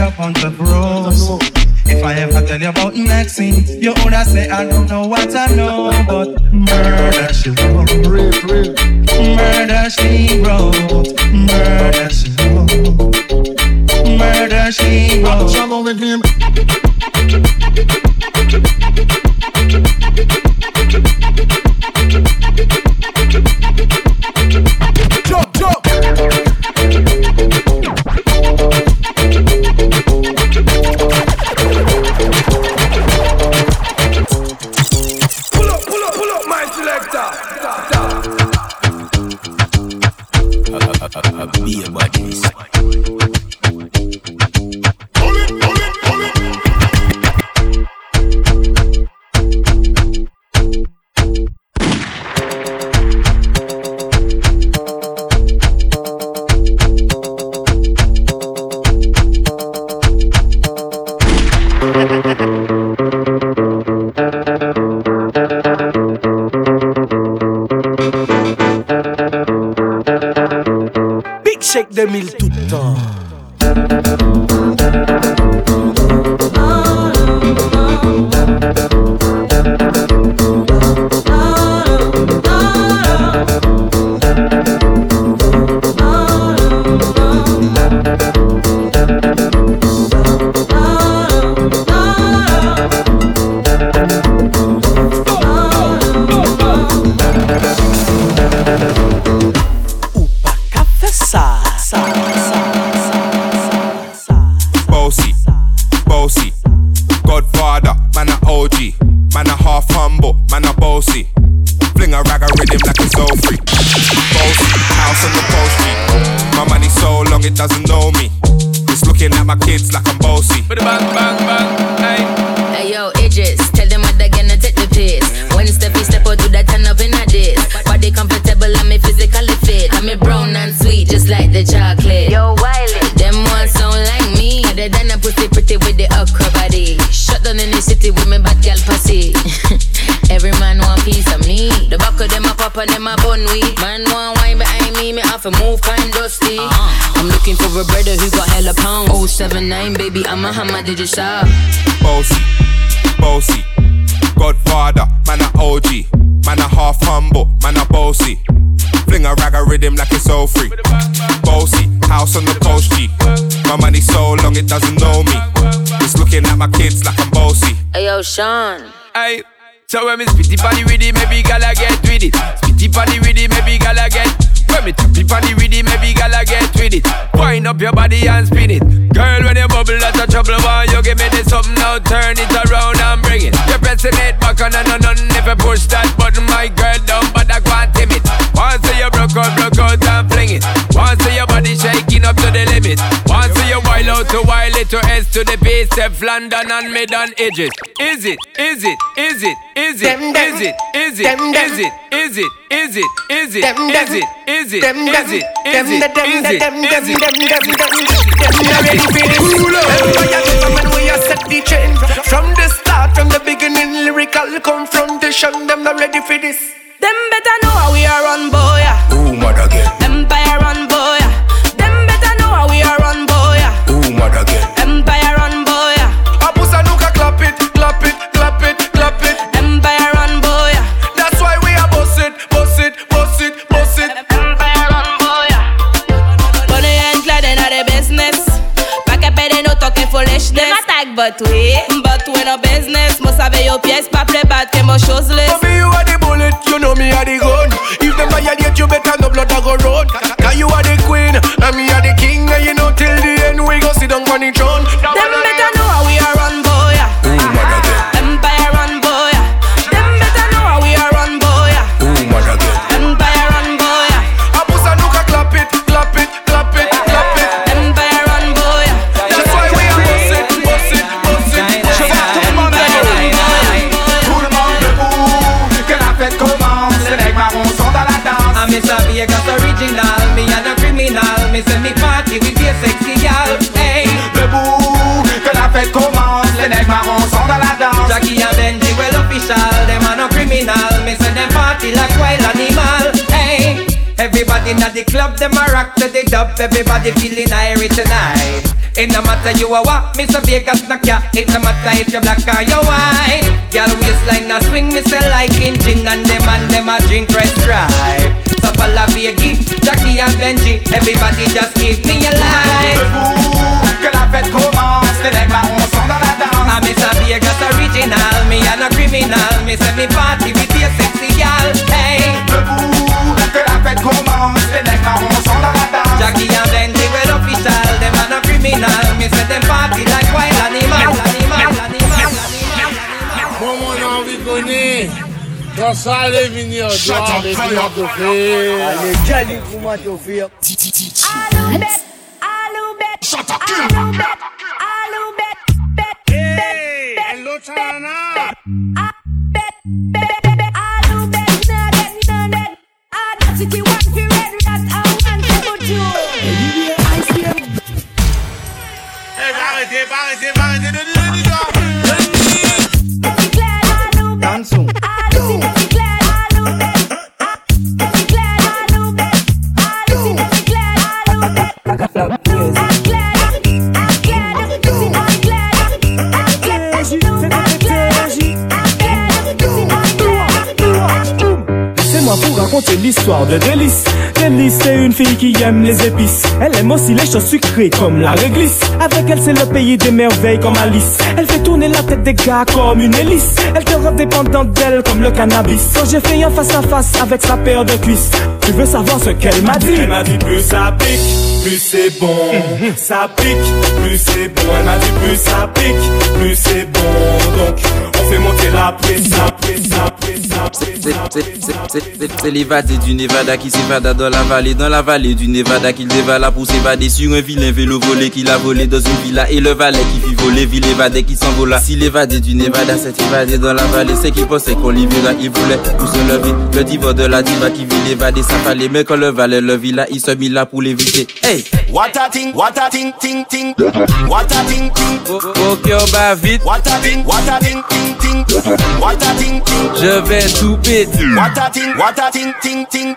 a bunch of rose. If I ever tell you about Maxine, you would say I don't know what I know, but murder she wrote, murder she wrote, I'm did you shop? Bossy, bossy, Godfather, man a OG, man a half humble, man a bossy. Fling a rag a rhythm like it's all free. Bossy, house on the post G. My money so long it doesn't know me. It's looking at my kids like I'm bossy. Hey yo, Sean. Aye. So when me spitty body with it, maybe gala get with it. Spitty body with it, maybe gala get. When me tappy body with it, maybe gala get with it. Wind up your body and spin it. Girl, when you bubble, that's a trouble. Why you give me this something now? Turn it around and bring it. You're pressing it back on and on and If you push that button, to it to S to the base, Step London and mid on edges. Is it? Is it? Is it? Is it? Is it? Is it? Is it? Is it? Is it? Is it? Is it? Is it? Is it? Is it? Is it? Is it? Is it? Remember we are set the trend From the start, from the beginning Lyrical confrontation Them not ready for this everybody feeling irie tonight. It no matter you are what, Mr. Vegas knock ya. It no matter if you're black or you white. Girl waistline a swing, me say like engine, and them and them a drink red stripe. So follow Vegas, Jackie and Benji, everybody just keep me alive. Que la fête commence, les nègres on s'en dans la danse. I'm Mr. Vegas original, me and a criminal. Me say me party with your sexy gal. Hey, Debout, que la fête commence, les nègres on connais ça, les venir les. Allez. Titi, bête bête Shut up, Allô, bête Allô, bête Bête, bête, bête I you, I raconter l'histoire de Délice. Délice, c'est une fille qui aime les épices. Elle aime aussi les choses sucrées comme la réglisse. Avec elle, c'est le pays des merveilles comme Alice. Elle fait tourner la tête des gars comme une hélice. Elle te rend dépendante d'elle comme le cannabis. Quand j'ai fait un face à face avec sa paire de cuisses, tu veux savoir ce qu'elle m'a dit? Elle m'a dit plus ça pique, plus c'est bon. Ça pique, plus c'est bon. Elle m'a dit plus ça pique, plus c'est bon. Donc, on fait monter la. C'est- l'évadé du Nevada qui s'évada dans la vallée, dans la vallée du Nevada qu'il dévala pour s'évader sur un vilain vélo volé qu'il a volé dans une villa et le valet qui fit voler, ville évadé qui s'envola. Si l'évadé du Nevada s'est évadé dans la vallée, c'est qu'il pensait qu'on l'y verra, il voulait tout se lever. Le diva de la diva qui vit l'évadé, ça fallait, mais quand le valet le vit là, il se mit là pour l'éviter. Hey! What a thing, what a thing, ting, ting. What a thing, ting. Au cœur bat vite, What a thing, what a thing, ting, ting. What a thing, ting. je vais tout péter. What a thing, what a thing, ting, ting.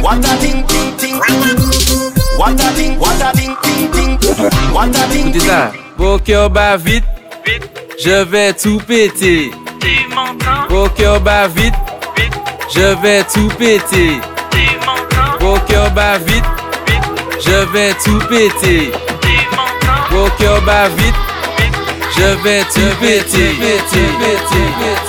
What a thing, ting, ting. What a thing, what a thing, ting, ting. What a thing, Écoutez ça. Au cœur bat vite, je vais tout péter. Au cœur bat vite, je vais tout péter. Au cœur bat vite, je vais tout péter. Au cœur bat vite, je vais te péter, péter, péter, péter.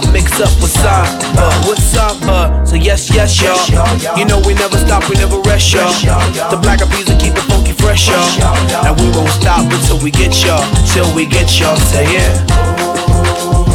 With hip hop mixed up with samba. Uh, with samba. Uh, so yes, yes, y'all. You know we never stop, we never rest, y'all. The black peas will keep it funky fresh, y'all. And we won't stop until we get y'all. Till we get y'all. Say yeah.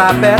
saber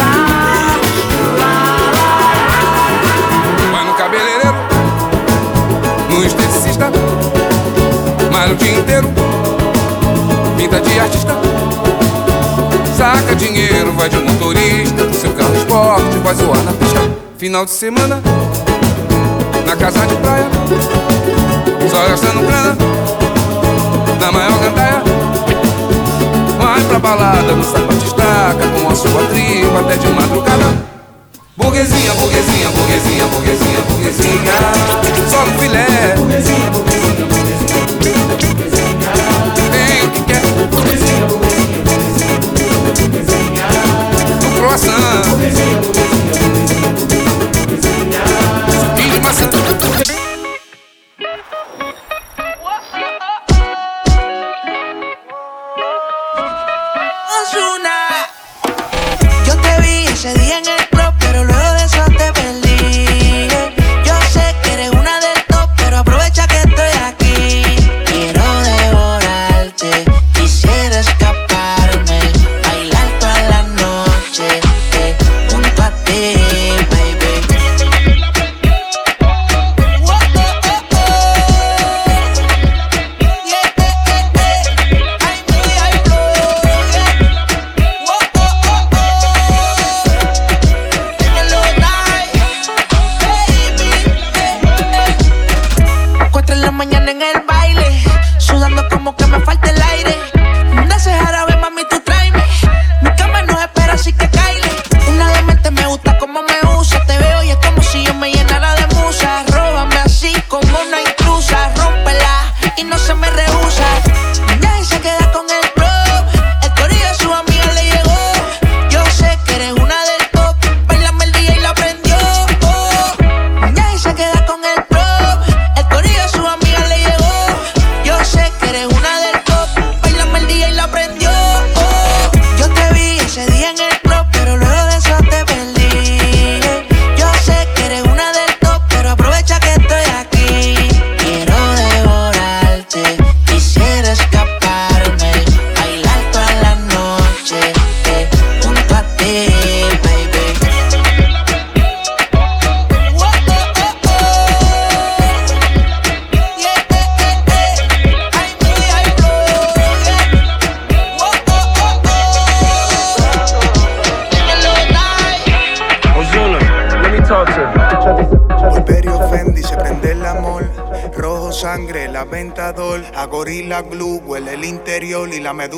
artista, malha o dia inteiro, Pinta de artista. Saca dinheiro, vai de motorista, seu carro esporte, vai zoar na pista. Final de semana, na casa de praia, só gastando grana, na maior gandaia. Vai pra balada, no sapato estaca, com a sua tribo até de madrugada. Burguesinha, burguesinha, burguesinha, burguesinha, burguesinha. Só no filé. Burguesinha, burguesinha, burguesinha, burguesinha. Vem, que quer? Burguesinha, burguesinha, burguesinha, burguesinha. No. Burguesinha, burguesinha, burguesinha.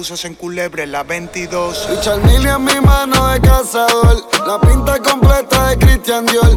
en culebre, la 22. Y Charmilly en mi mano de cazador, la pinta completa de Christian Dior.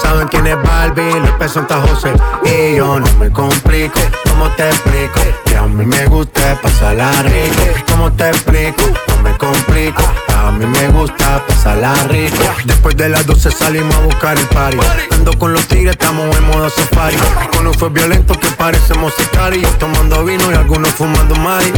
Saben quién es Barbie, pesos Santa José. Y yo no me complico, ¿cómo te explico? Que a mí me gusta pasarla rico. ¿Cómo te explico? No me complico. A mí me gusta pasarla rico. Después de las 12 salimos a buscar el party. Ando con los tigres, estamos en modo safari. Con un fue violento que parecemos sicarios. Tomando vino y algunos fumando mari.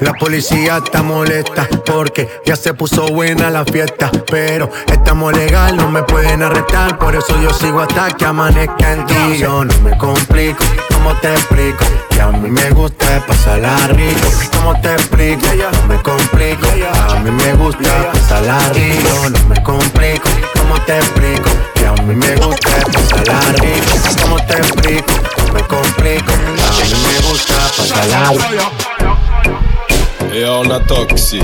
La policía está molesta porque ya se puso buena la fiesta. Pero estamos legal, no me pueden arrestar. Por eso yo sigo hasta que amanezca en ti. Yo no me complico, ¿cómo te explico? Que a mí me gusta pasarla rico. ¿Cómo te explico? No me complico. A mí me gusta pasarla rico. No me complico. ¿Cómo te explico? Que a mí me gusta pasarla rico. ¿Cómo te explico? No me complico. A mí me gusta pasarla rico. Et on a toxi.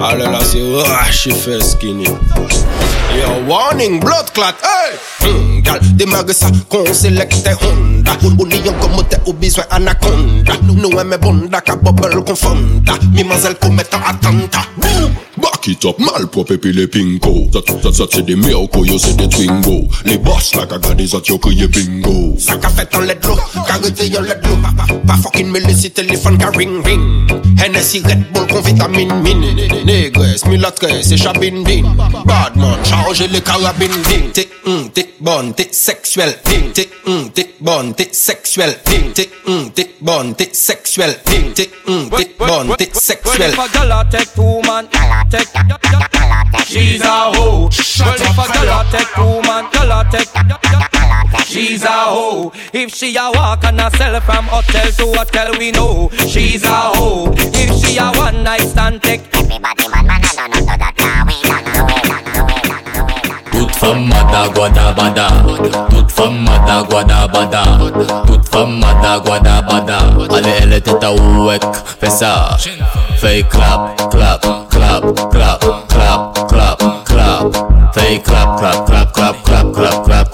Allez là c'est wesh, il fait skinny. Yo, warning, blood clot, hey! Mm, gal, demage sa kon selekte honda. Ou ni yon komote ou bizwen anakonda Nou e me bonda ka bubble kon fonda Mi mazel kon metan atanta Boom! Back it up, malprop epi le pinko Zat, zat, zat se de miyoko, yo se de twingo. Le boss la ka gade zat yo kriye bingo. Sa ka fet an ledlo, ka rete yon ledlo Pa, pa, pa fokin me lesi telefon ka ring ring. Hennessy Red Bull kon vitamin min Negres, milatres, e chabin bin. Badman, chaw chargez les carabines din. T'es hum, t'es bonne, t'es sexuelle. Din, t'es hum, t'es bonne, t'es sexuelle. Din, t'es hum, t'es bonne, t'es sexuelle. Din, t'es hum, t'es bonne, t'es sexuelle. Well, if a girl take two man, take she's a hoe. Well, if a girl take two man, girl take she's a hoe. If she a walk and a sell from hotel to hotel, we know she's a hoe. If she a one night stand, take everybody man, man, I don't know that fama guada bada, toute fama guada bada, toute fama guada bada. Allez, elle était à ouek, fais ça. Fais clap, clap, clap, clap, clap, clap, clap. Fais clap, clap, clap, clap, clap, clap, clap.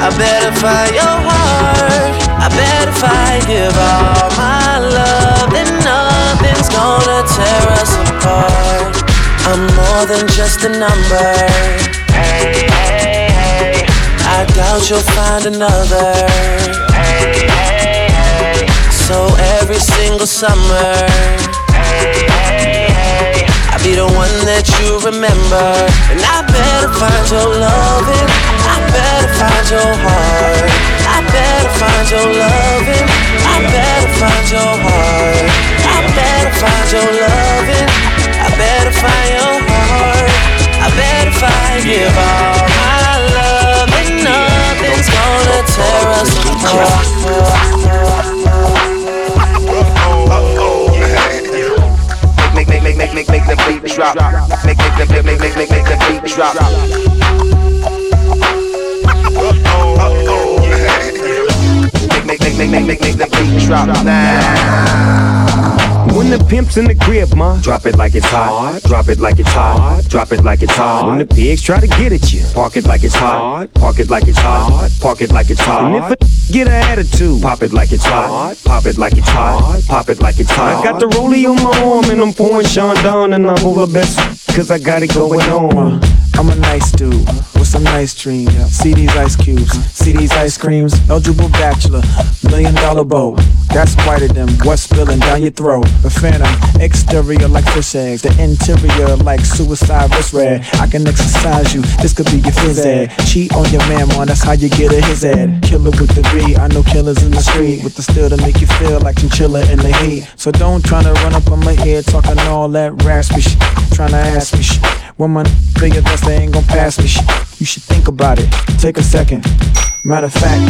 I bet if I your heart, I bet if I give all my love, then nothing's gonna tear us apart. I'm more than just a number. Hey, hey, hey. I doubt you'll find another. Hey, hey, hey. So every single summer, hey, hey, be the one that you remember. And I better find your loving. I better find your heart. I better find your loving. I better find your heart. I better find your loving. I better find your heart. I better find give all my love and nothing's gonna tear us apart. Make, make, make, make, make, make the beat drop. Make, make, make, make, make, make, make the beat drop. Make, make, make, make, make, make the beat drop now. When the pimp's in the crib, ma, drop it like it's hot. Drop it like it's hot. Drop it like it's hot. When the pigs try to get at you, park it like it's hot. Park it like it's hot. Park it like it's hot. And if a get an attitude, pop it like it's hot. Pop it like it's hot. Pop it like it's hot. I got the rollie on my arm and I'm pouring Chandon and I'm over best. Cause I got it going on. I'm a nice dude with some nice dreams. See these ice cubes, see these ice creams. Eligible bachelor, million dollar bow. That's whiter than what's spilling down your throat. A phantom, exterior like fish eggs, the interior like suicide wrist red. I can exercise you, this could be your phys ed. Cheat on your man, man, that's how you get a his ed. Killer with the B, I know killers in the street with the still to make you feel like chinchilla in the heat. So don't try to run up on my head talking all that raspy shit. Tryna ask me shit. When my bigger than they ain't gon' pass me. You should think about it. Take a second. Matter of fact,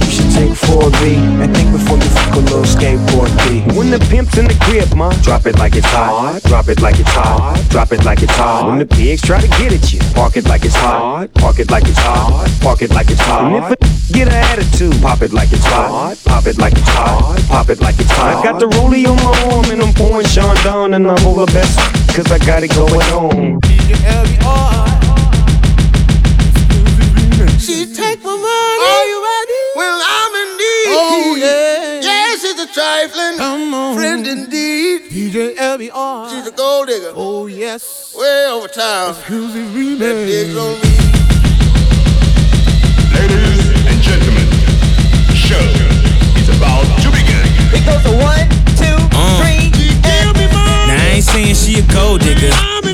you should take 4B and think before you fuck a little skateboard B. When the pimp's in the crib, ma, drop it like it's hot. Drop it like it's hot. Drop it like it's hot. When the pigs try to get at you, park it like it's hot. Park it like it's hot. Park it like it's hot. And if a get an attitude, pop it like it's hot. Pop it like it's hot. Pop it like it's hot. I got the rollie on my arm and I'm pouring Chandon and I'm over best cause I got it going on. She take my money. Are you ready? Well, I'm in need. Oh, yeah. Yes, it's a trifling Come on. friend indeed. DJ LBR. She's a gold digger. Oh, yes. Way over town. Exclusive That digs remix. on me. Ladies and gentlemen, the show is about to begin. It goes a one, two, Uh. three, and Now I ain't saying she a gold digger, but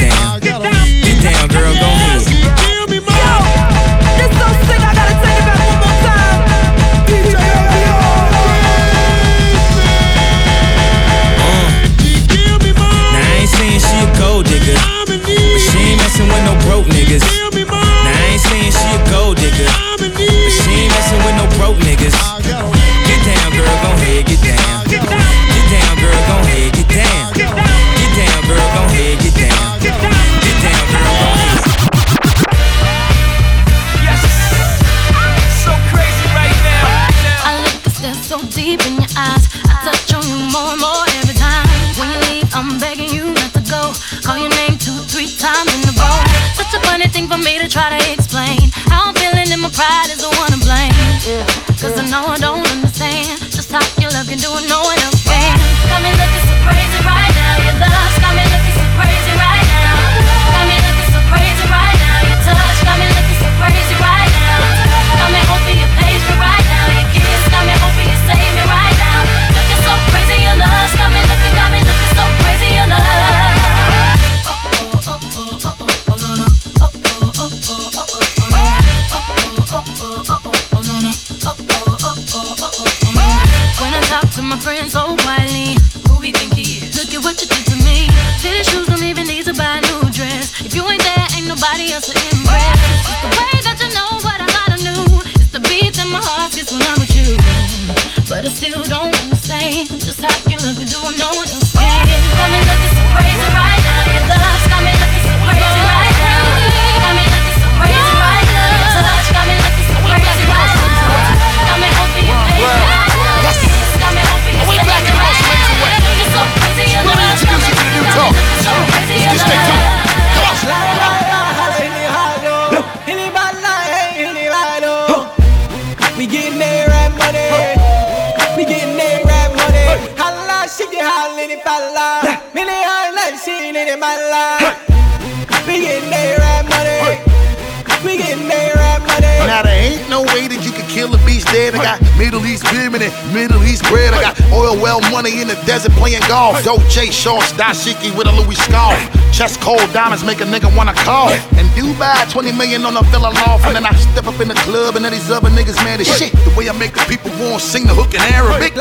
Now there ain't no way that you can kill a beast dead. I got Middle East women and Middle East bread. I got oil well money in the desert playing golf. Dolce shorts, dashiki with a Louis scarf. Chest cold diamonds make a nigga wanna cough. And Dubai, 20 million on a villa loft. And then I step up in the club and then these other niggas mad as shit. The way I make the people want to sing the hook in Arabic.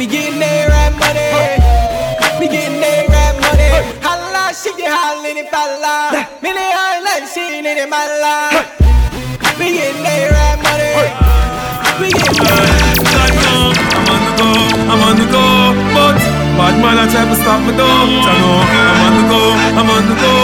We getting that rap money. We getting that. Holla, shake it, holla, it falla. Many holla, seen it in my life. We getting that rap money. We getting that rap money. I'm on the go, I'm on the go, but bad man I try to stop me though. I know I'm on the go, I'm on the go,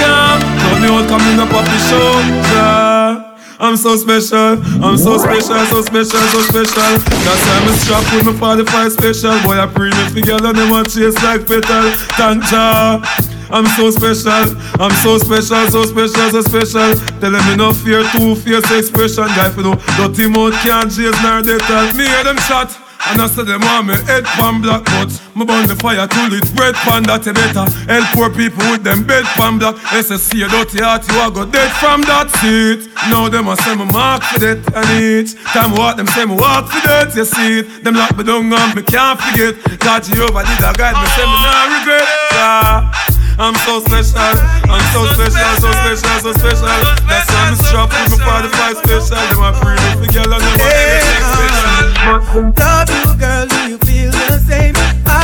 yeah. Love me all coming up off the show, yeah. I'm so special, I'm so special, so special, so special. That's why I'm strapped with my 45 special. Boy, I me girl and them want chase like petal. Thank ya. I'm so special, I'm so special, so special, so special. Tell them me no fear, two fierce expression. Guy, you know, dirty mouth can't chase nor they tell me hear them shot. And I said them want me head pan black but Me burn the fire till it's bread pan that you better Help poor people with them bed pan black SSC a dirty heart you a go dead from that seat Now them a say me mark for that and each Time walk them say me walk for that you see it Them lock me down and me can't forget God Jehovah did a guide me say me not regret yeah. I'm so special, I'm so special, so special, so special. That's why I'm strapped with my 45 special. Them a free me for girl and them a special. Love you, girl. Do you feel the same?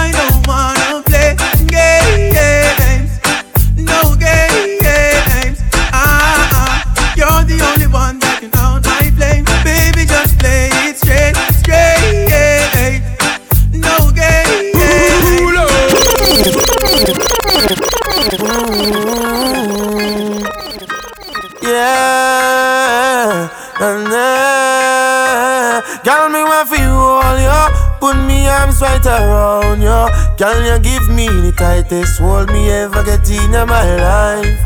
Girl, you give me the tightest hold me ever get in my life.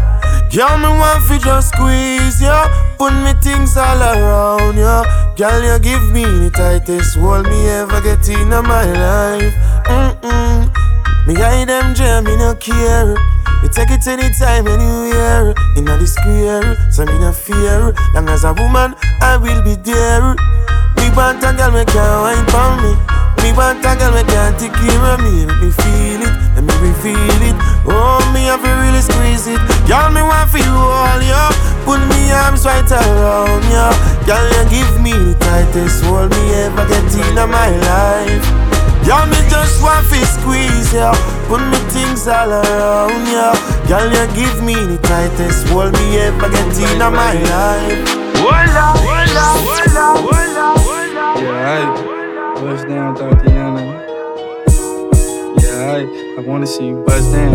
Girl, me want for just squeeze you. Put me things all around you. Girl, you give me the tightest hold me ever get in my life. Mm-mm. Me hide them jam, me no care. You take it anytime, anywhere. Inna the square, so me no fear. Long as a woman, I will be there. Me want a girl, me can wine for me. Me want a girl, me can't take care of me. Let me feel it, let me reveal it. Oh, me have to really squeeze it. Girl, me want for you all, yo. Put me arms right around you. Girl, you give me the tightest hold me ever get in my life. Y'all me just want to squeeze ya Put me things all around ya Girl, you give me the tightest hold me ever get in my life Voila, voila, voila, voila, voila Yeah, buzz down, Tatiana. Yeah, I, I wanna see you buzz down.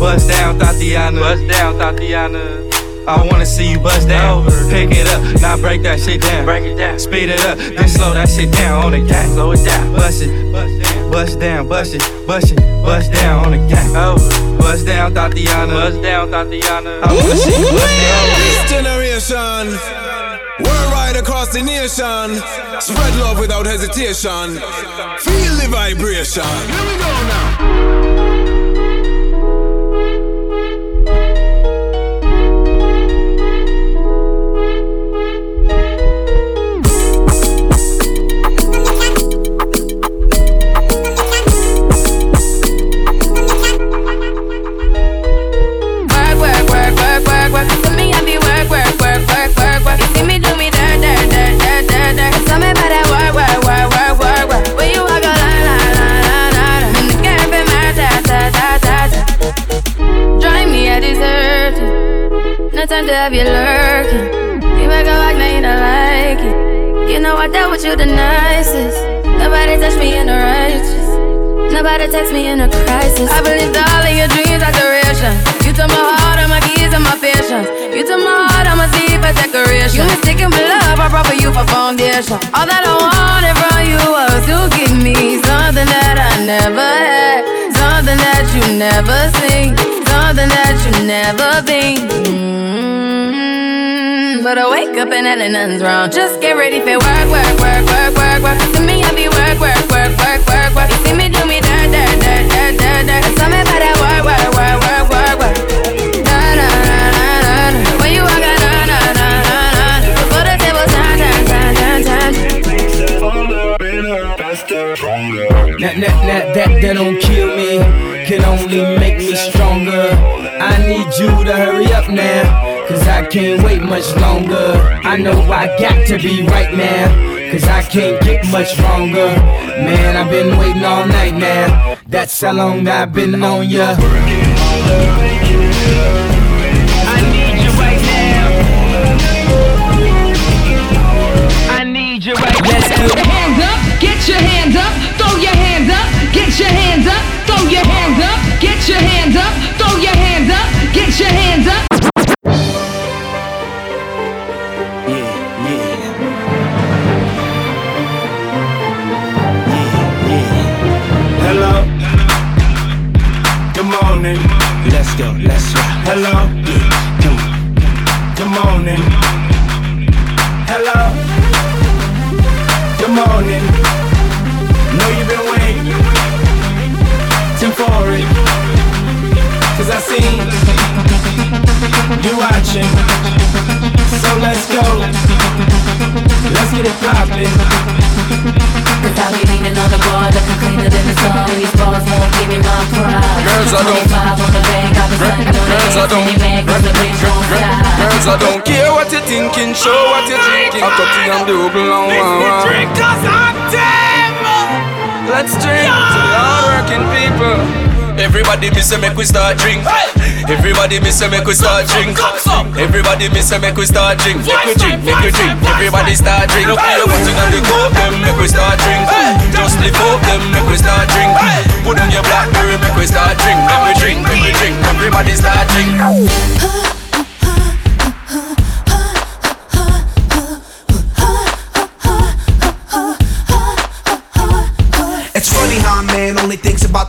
Buzz down, Tatiana. Buzz down, Tatiana. I wanna see you buzz down. Pick it up, now break that shit down. Break it down. Speed it up, then slow that shit down on the gang. Slow it down. Bust it, bust down, bust it, bust it, bust down on the gang. Oh, bust down, Tatiana. Buzz down, Tatiana. I wanna see you buzz down. This generation, worldwide across the nation, spread love without hesitation. Feel the vibration. Here we go now. Up and nothing's wrong. Just get ready for work, work, work, work, work, work. To me, I be work, work, work, work, work, work. You see me do me dirt, dirt, dirt, dirt, dirt, dirt. Tell me about that work, work, work, work, work, work. Na na na na na. When you walk out, na na na na. Before the table turn, turn, turn, turn, turn. That, that, that, that, that don't kill me, can only make me stronger. I need you to hurry up now, can't wait much longer. I know I got to be right now, cause I can't get much stronger. Man, I've been waiting all night now, that's how long I've been on ya. I need you right now. I need you right now. Let's Get your hands up, get your hands up, throw your hands up, get your hands up, throw your hands up, Everybody me say make we start drink. Everybody me say make we start drink. Everybody me say make we start drink. Make we drink, make we drink. Everybody start drink. Look at your to and the coke them? Make we start drink. Just the coke, them. Make we start drink. Put on your blackberry. Make we start drink. Make we drink, make we drink. Everybody start drink. It's funny how a man only thinks about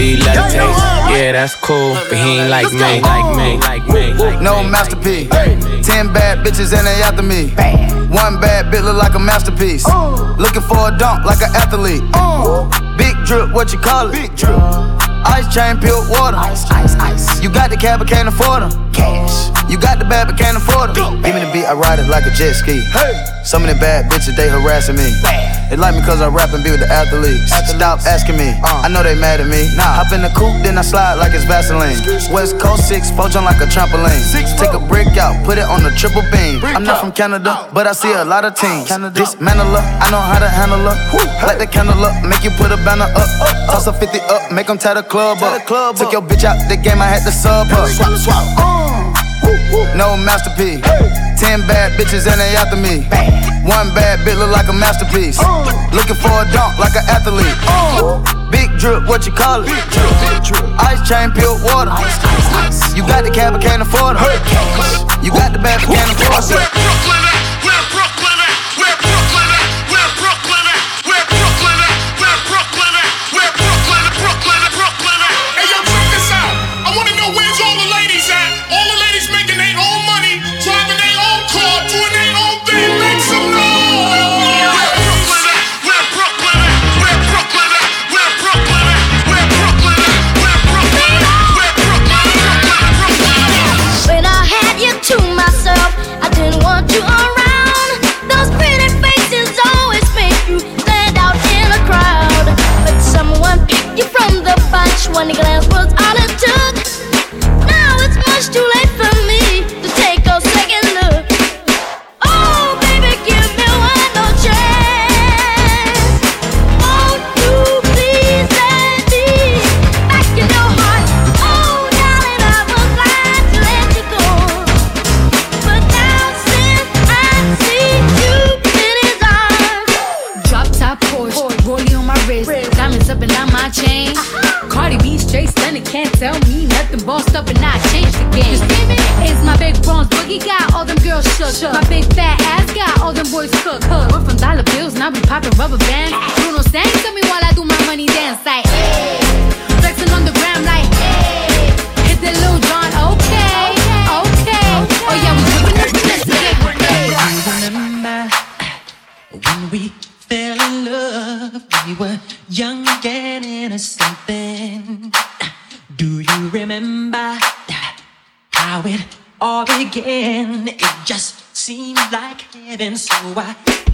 yeah, that's cool, but he ain't like me, like me, like me, like me. No masterpiece. Ten bad bitches and they after me. One bad bitch look like a masterpiece. Looking for a dunk like an athlete. Big drip, what you call it? Big drip. Ice chain, pure water. Ice, ice, ice. You got the cab, but can't afford them. Cash. You got the bad, but can't afford them. Give me the beat, I ride it like a jet ski. Hey. Some of the bad bitches, they harassing me. Bad. They like me cause I rap and be with the athletes. athletes. Stop asking me, uh, I know they mad at me. Nah. Hop in the coupe, then I slide like it's Vaseline. West Coast 6, poach on like a trampoline. Six, Take a brick out, put it on the triple beam. I'm not from Canada, but I see a lot of teams. Canada. Dismantle her, I know how to handle her. Light the candle up, make you put a banner up. Toss a 50 up, make them tie the club up. Took your bitch out the game, I had to sub her. No masterpiece. Ten bad bitches and they after me. One bad bitch look like a masterpiece. Looking for a dunk like an athlete. Big drip, what you call it? Big drip, big drip. Ice chain, pure water. You got the cab, but can't afford it. You got the bad, but can't afford it. Popping rubber bands. Bruno me while I do my money dance like. Hey. Flexing on the gram like. Hey. Hit the Lil Jon, okay, okay. Oh yeah, we whipping this this remember when we fell in love? We were young and innocent then. Do you remember how it all began? It just seemed like heaven, so I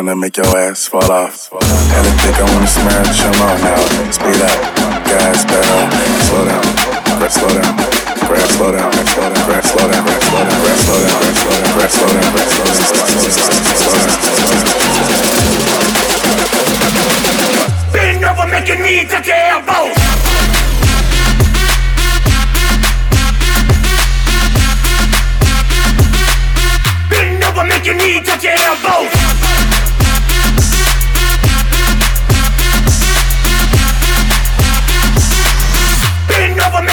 finna make your ass fall off. Had to think I wanna smash him on now. Speed up, gas pedal, slow down, grab, slow down. Grab, slow down, grab, slow down, grab, slow down, grab, slow down, grab, slow down, grab, slow down, grab, slow down, grab, slow down, slow down. Bend over, making me touch your elbows. Bend over, make your knees touch your elbows.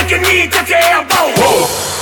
You need to your elbow.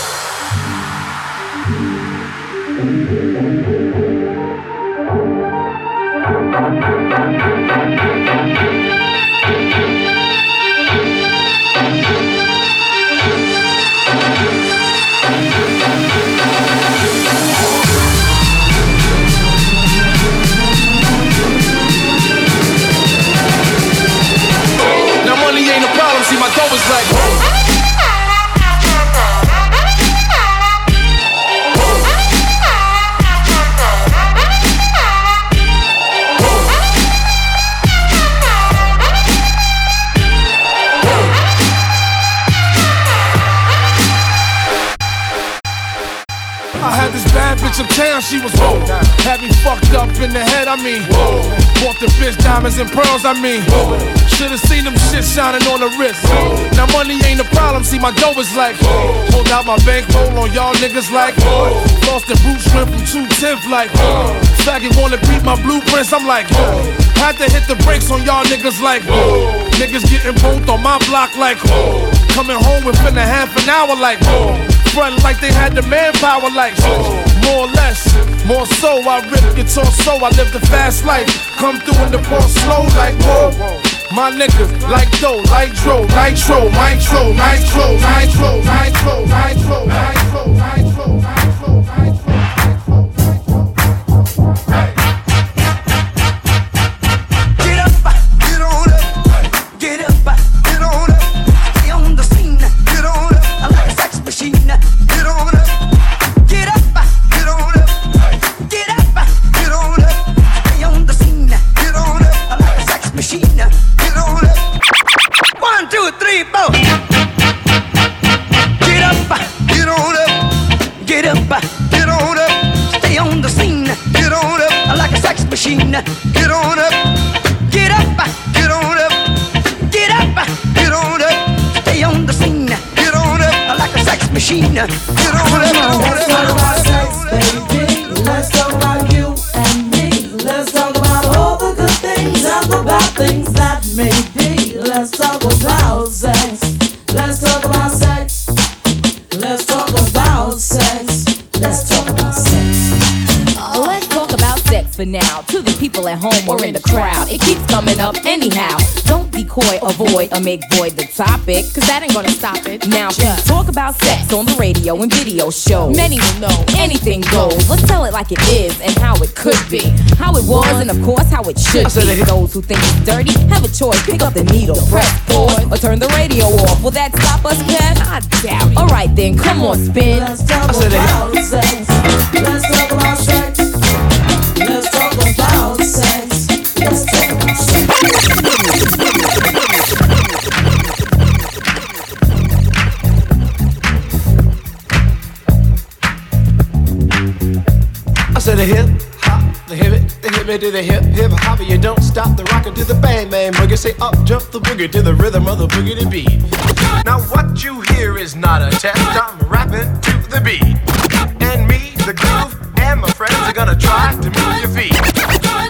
She was whoa. Had me fucked up in the head, I mean. Whoa. Bought the bitch diamonds and pearls, I mean. Whoa. Should've seen them shit shining on the wrist. Now money ain't a problem, see my dough is like. Hold out my bankroll on y'all niggas like. Lost the boot shrimp from 210th like. Faggot wanna beat my blueprints, I'm like. Had to hit the brakes on y'all niggas like. Niggas getting both on my block like. Coming home within a half an hour like. Front like they had the manpower like. More or less, more so. I rip guitar so I live the fast life. Come through in the ball slow like whoa. My niggas like dough, like dro, nitro, nitro, nitro, nitro, nitro, nitro, nitro, nitro, sex machine, get on up. Let's talk about sex, baby. Let's talk about you and me. Let's talk about all the good things and the bad things that may be. Let's talk about sex. Let's talk about sex. Let's talk about sex. Let's talk about sex. Oh, let's talk about sex for now. To the people at home or in the crowd, it keeps coming up anyhow. Don't avoid, or make void the topic, cause that ain't gonna stop it. Now, just talk about sex on the radio and video shows. Many will know anything goes. Let's tell it like it is and how it could be. How it was, and of course, how it should be. Those who think it's dirty have a choice. Pick up the needle, press pause, or turn the radio off. Will that stop us, Ken? I doubt it. Alright then, come on, spin. Let's talk about sex. Let's talk about sex. Said the hip hop, the hip it, the hip it to the hip hip hop. You don't stop the rocker to the bang bang boogie. Say up jump the boogie to the rhythm of the boogie to beat. Now what you hear is not a test. I'm rapping to the beat, and me, the groove, and my friends are gonna try to move your feet.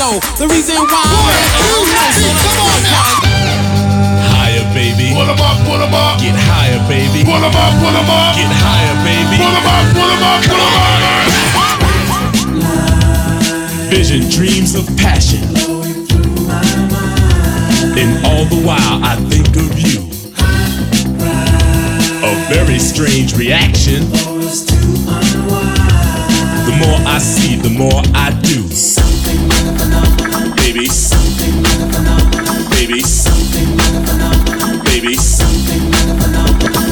Rhyme show. The reason why man, I don't know. So come on now. Higher, baby. Pull 'em up, pull 'em up. Get higher, baby. Pull 'em up, pull 'em up. Get higher, baby. Pull 'em up, pull 'em up, pull 'em up. Vision, dreams of passion. And all the while I think of you. A very strange reaction. The more I see, the more I do. Baby, baby, baby,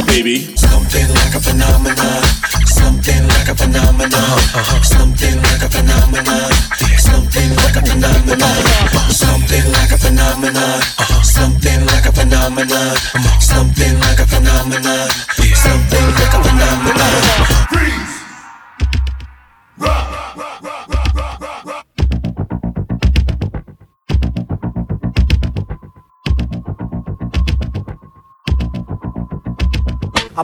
baby. Something like a phenomenon. Something like a phenomenon. Something like a phenomenon. Something like a phenomenon. Something like a phenomenon. Something like a phenomenon. Something like a phenomenon. Something like a phenomenon.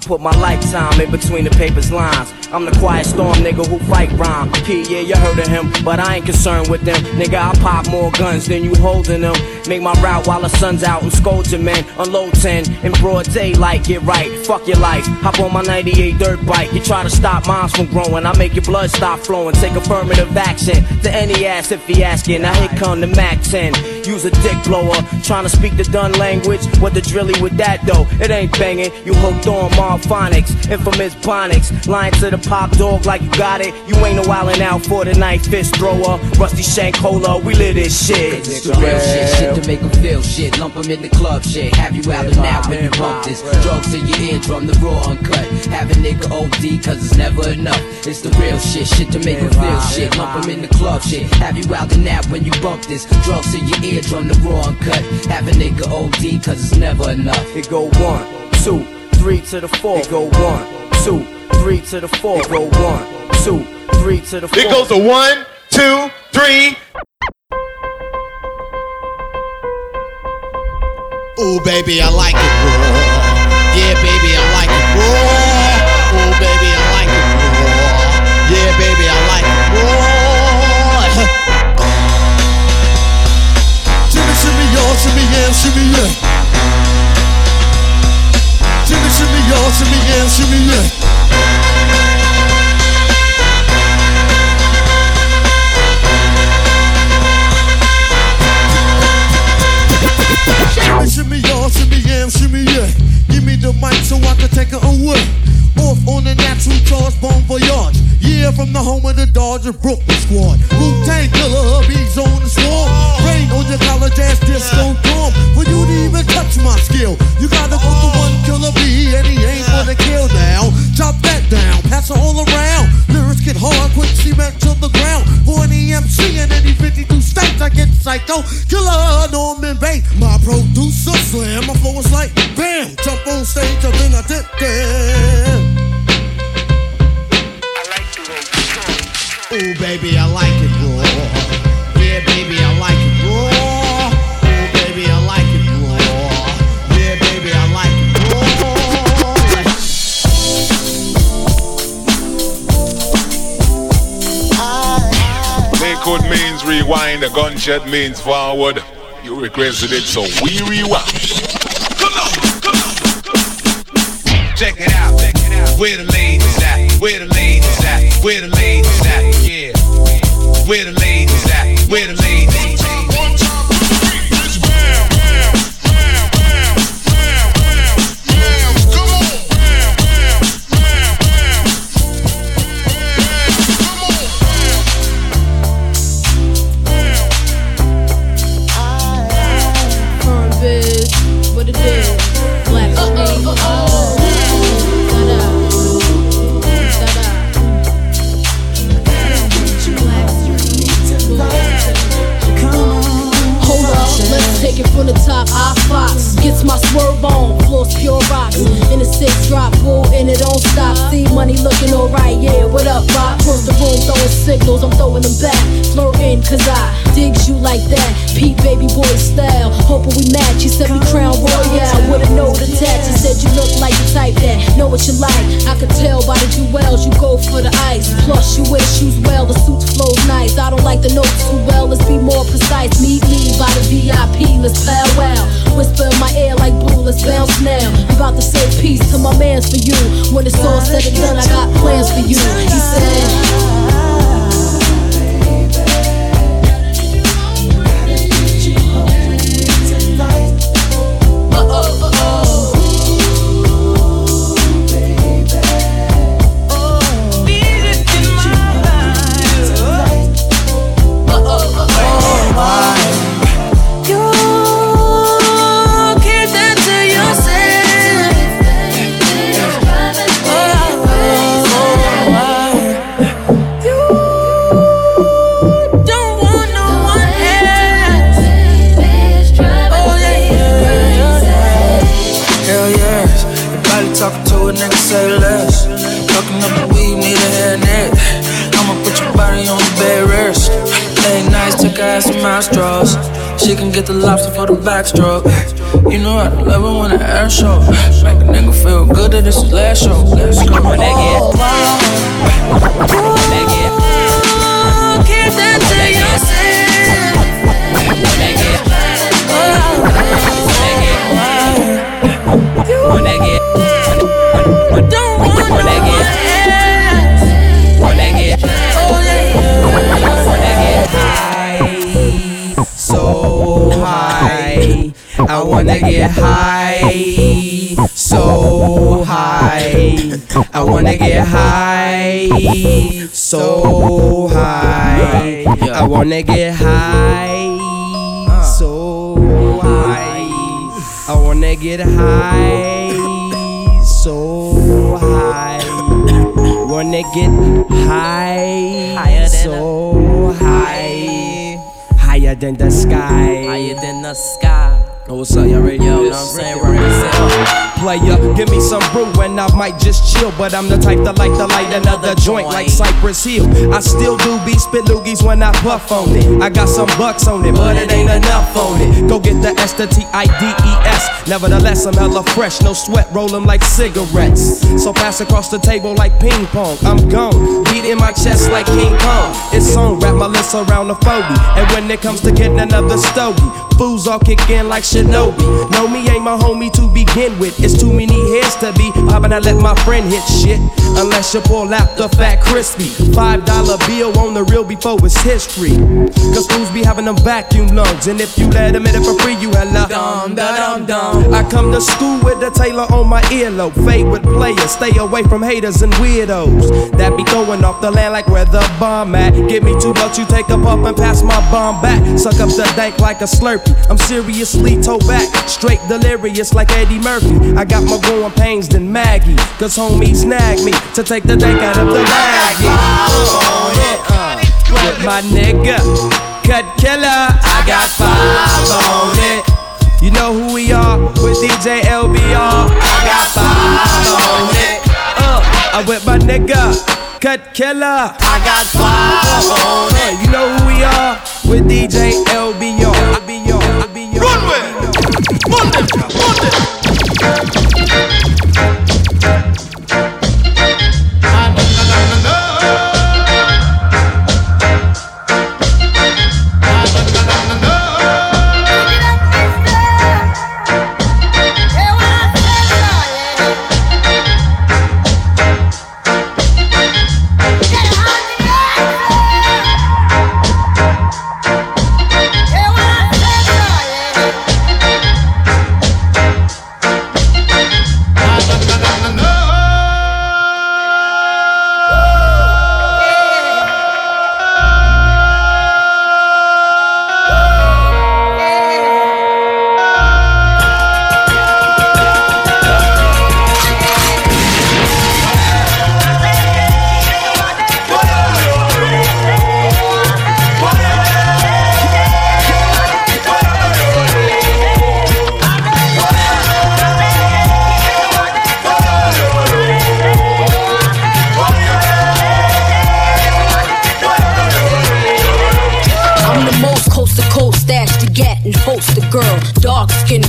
Put my lifetime in between the paper's lines. I'm the quiet storm nigga who fight rhyme. P, yeah, you heard of him, but I ain't concerned with them. Nigga, I pop more guns than you holding them. Make my route while the sun's out and scold your men. Unload 10 in broad daylight, get right. Fuck your life. Hop on my 98 dirt bike. You try to stop moms from growing. I make your blood stop flowing. Take affirmative action to any ass if he asking. Now here come the Mac 10. Use a dick blower. Trying to speak the done language. What the drilly with that though? It ain't banging. You hooked on Mobb phonics. Infamous phonics. Lying to the pop dog like you got it. You ain't no wildin' out for the night fist thrower. Rusty shank cola. We live this shit. It's the real shit, shit to make them feel shit. Lump 'em in the club shit. Have you out and out when you bump this. Drugs in your eardrum, the raw uncut. Have a nigga OD cause it's never enough. It's the real shit, shit to make them feel shit. Lump 'em in the club shit. Have you out and out when you bump this. Drugs in your eardrum, the raw uncut. Have a nigga OD cause it's never enough. It go one, two, three to the four. It go one, two, three to the four. It go one, two, three to the four. It goes to one, two, three. Ooh, baby, I like it raw. Yeah, baby, I like it raw. Ooh, baby, I like it raw. Yeah, baby, I like it raw. Shimmy, shimmy, y'all, shimmy, yeah, shimmy, yeah. Y'all, shimmy, yeah, shimmy, yeah. Shimmy, shimmy, y'all, shimmy, yeah, shimmy, yeah. Give me the mic so I can take it away. Off on the natural charge, bon voyage. Yeah, from the home of the Dodger Brooklyn squad. Wu Tang killer, hubby's on the swarm. Rain on your college ass disco dorm. For you to even touch my skill, you gotta go to one killer B, and he ain't gonna kill now. Chop that down, pass it all around. Lyrics get hard, quick cement to the ground. For any MC in any 52 states, I get psycho. Killer Norman Bates, my producer slam. My flow is like bam, jump on stage, and then I dip there. Ooh, baby, I like it raw. Yeah, baby, I like it raw. Ooh, baby, I like it raw. Yeah, baby, I like it raw. Code means rewind, a gunshot means forward. You requested it, so we rewind. Come on, come on, come on. Check it out, check it out. Where the ladies at? Where the ladies at? Where the ladies at? Where the ladies at? Where the get the lobster for the backstroke. You know I love it when the air show. Make a nigga feel good that this is last show. Let's go. Oh, Keep that to yourself. Don't want no wanna get high, so high. I wanna get high, so high. I wanna get high, so high. I wanna get high, so high. I Wanna get high, so high. Higher than the sky. Higher than the sky. Oh, what's up, y'all ready? Yo, know what I'm saying? Represent. Player, give me some brew and I might just chill. But I'm the type that like to light another joint like Cypress Hill. I still do be spit loogies when I puff on it. I got some bucks on it, but it ain't enough on it. Go get the S T I D E S. Nevertheless, I'm hella fresh, no sweat, roll like cigarettes. So pass across the table like ping pong. I'm gone, beat in my chest like King Kong. It's on, wrap my lips around the phobie. And when it comes to getting another stogie, fools all kick in like Shinobi. No, me ain't my homie to begin with. It's too many heads to be. About I let my friend hit shit? Unless you pull out the fat crispy. Five dollar bill on the real before it's history. Cause fools be having them vacuum lungs. And if you let them in it for free, you hella Dum, dum, dum. I come to school with a Taylor on my earlobe. Favorite player, stay away from haters and weirdos. That be throwing off the land like where the bomb at. Give me two bucks, you take a puff and pass my bomb back. Suck up the dank like a slurpee. I'm seriously toe back, straight delirious like Eddie Murphy. I got more growing pains than Maggie. Cause homies snag me to take the dank out of the baggie. Uh, with my nigga, Cut Killer. I got five on it. You know who we are with DJ LBR. I got five on it. Uh, I'm with my nigga, Cut Killer. I got five on it. You know who we are with DJ. LBR. LBR. Monday. Yeah.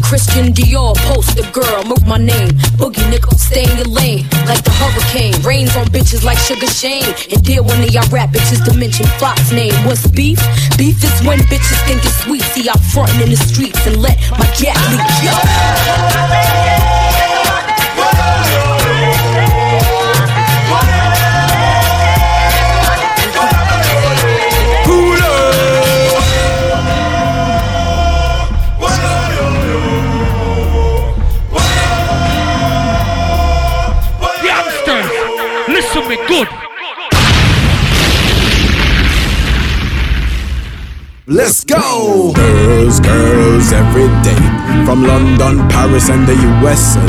Christian Dior poster girl. Move my name, boogie nigga, stay in your lane like the hurricane. Rains on bitches like Sugar Shane. And deal one of y'all rap bitches to mention Fox name. What's beef? Beef is when bitches think it's sweet. See, I'm frontin' in the streets and let my gas leak. Yo. From London, Paris, and the USA.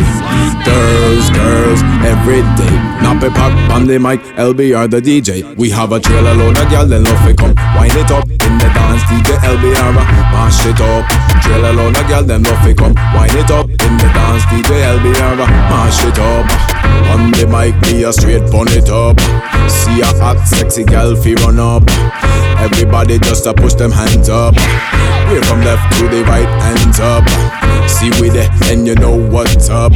Girls, girls, every day. Nappy pop on the mic, LBR the DJ. We have a trailer load of gal, then love it come. Wind it up in the dance, DJ LBR, mash it up. Trailer load of gal, then love it come. Wind it up in the dance, DJ LBR, mash it up. On the mic, me a straight bun it up. See a hot, sexy gal, fi run up. Everybody just a push them hands up. Way from left to the right, hands up. See we there, and you know what's up.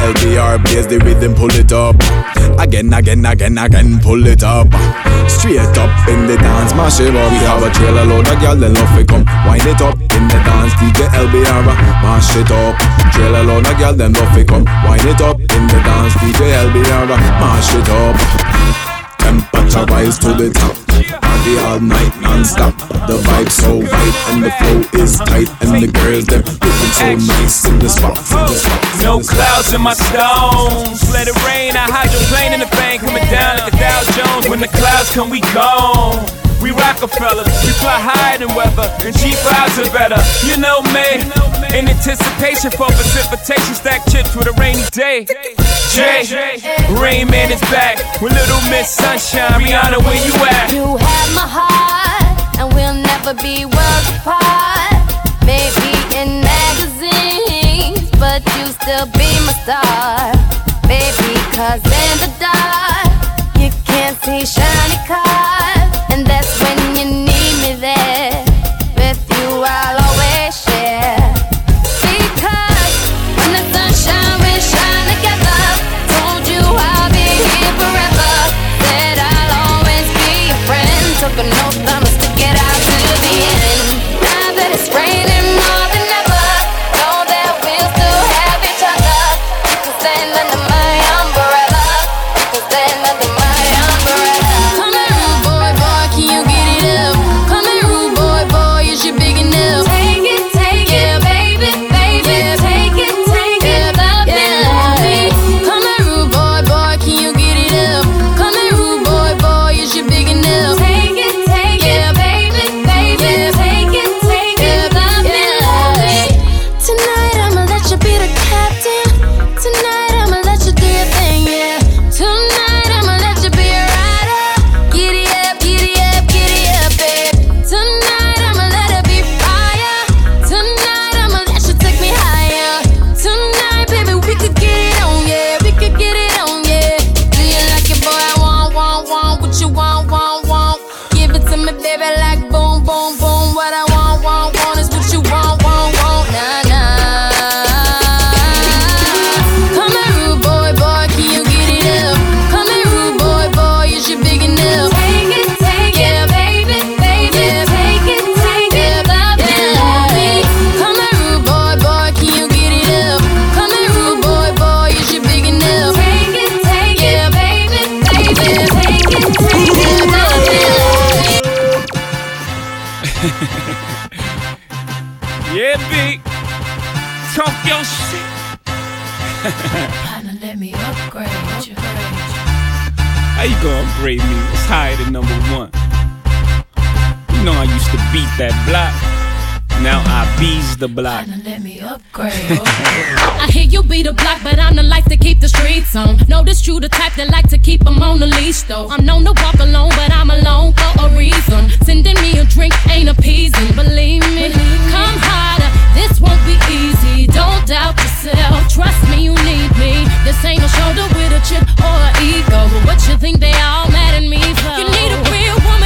LBR plays the rhythm, pull it up. Again, again, again, again, pull it up. Straight up in the dance, mash it up. We have a trailer load of gal, then love it come. Wind it up in the dance, DJ LBR, mash it up. Trailer load of gal, then love it come. Wind it up in the dance, DJ LBR, mash it up. Temperature rise to the top. Party all night non-stop. The vibe so right and the flow is tight and the girls them looking so nice in the spot. In the spot. No clouds in my stones. Let it rain. I hydroplane in the bank coming down like a Dow Jones. When the clouds come, we gone. We Rockefellers, we fly higher than weather, and G5s are better. You know me, in anticipation for precipitation, stack chips with a rainy day. Jay, Rain Man is back with Little Miss Sunshine. Rihanna, where you at? You have my heart, and we'll never be worlds apart. Maybe in magazines, but you still be my star. How you gonna upgrade me? It's higher than number one. You know I used to beat that block. Now I bees the block. Let me upgrade. I hear you be the block, but I'm the life to keep the streets on. This you the type that like to keep 'em on the leash, though. I'm known to walk alone, but I'm alone for a reason. Sending me a drink ain't appeasing. Believe this won't be easy, don't doubt yourself. Trust me, you need me. This ain't no shoulder with a chip or an ego. But what you think they all mad at me for? You need a real woman.